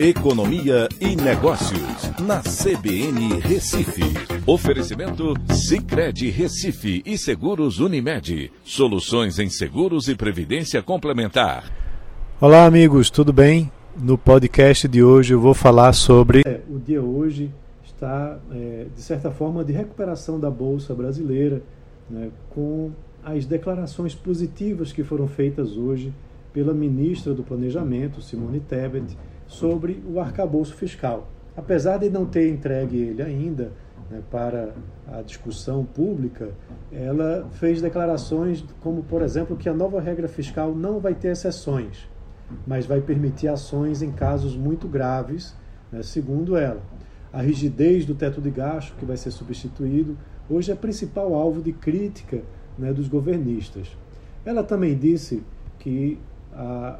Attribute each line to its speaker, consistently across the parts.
Speaker 1: Economia e Negócios, na CBN Recife. Oferecimento Cicred Recife e Seguros Unimed. Soluções em seguros e previdência complementar.
Speaker 2: Olá, amigos, tudo bem? No podcast de hoje eu vou falar sobre.
Speaker 3: É, o dia hoje está, é, de certa forma, de recuperação da Bolsa Brasileira, né, com as declarações positivas que foram feitas hoje pela ministra do Planejamento, Simone Tebet sobre o arcabouço fiscal. Apesar de não ter entregue ele ainda né, para a discussão pública, ela fez declarações como, por exemplo, que a nova regra fiscal não vai ter exceções, mas vai permitir ações em casos muito graves, né, segundo ela. A rigidez do teto de gasto, que vai ser substituído, hoje é principal alvo de crítica né, dos governistas. Ela também disse que a,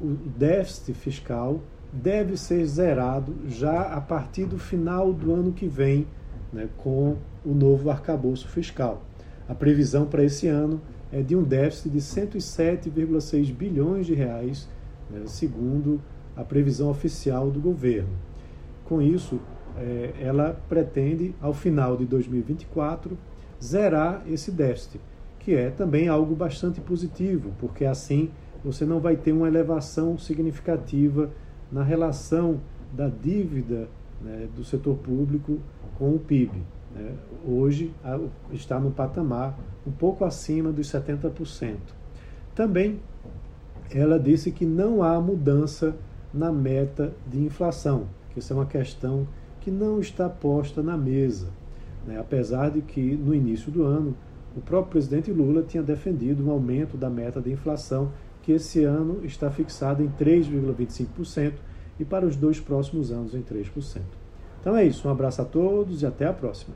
Speaker 3: o déficit fiscal deve ser zerado já a partir do final do ano que vem, né, com o novo arcabouço fiscal. A previsão para esse ano é de um déficit de 107,6 bilhões de reais, né, segundo a previsão oficial do governo. Com isso, é, ela pretende, ao final de 2024, zerar esse déficit, que é também algo bastante positivo, porque assim você não vai ter uma elevação significativa na relação da dívida né, do setor público com o PIB. Né? Hoje está no patamar um pouco acima dos 70%. Também ela disse que não há mudança na meta de inflação, que isso é uma questão que não está posta na mesa. Né? Apesar de que, no início do ano, o próprio presidente Lula tinha defendido um aumento da meta de inflação que esse ano está fixado em 3,25% e para os dois próximos anos em 3%. Então é isso, um abraço a todos e até a próxima.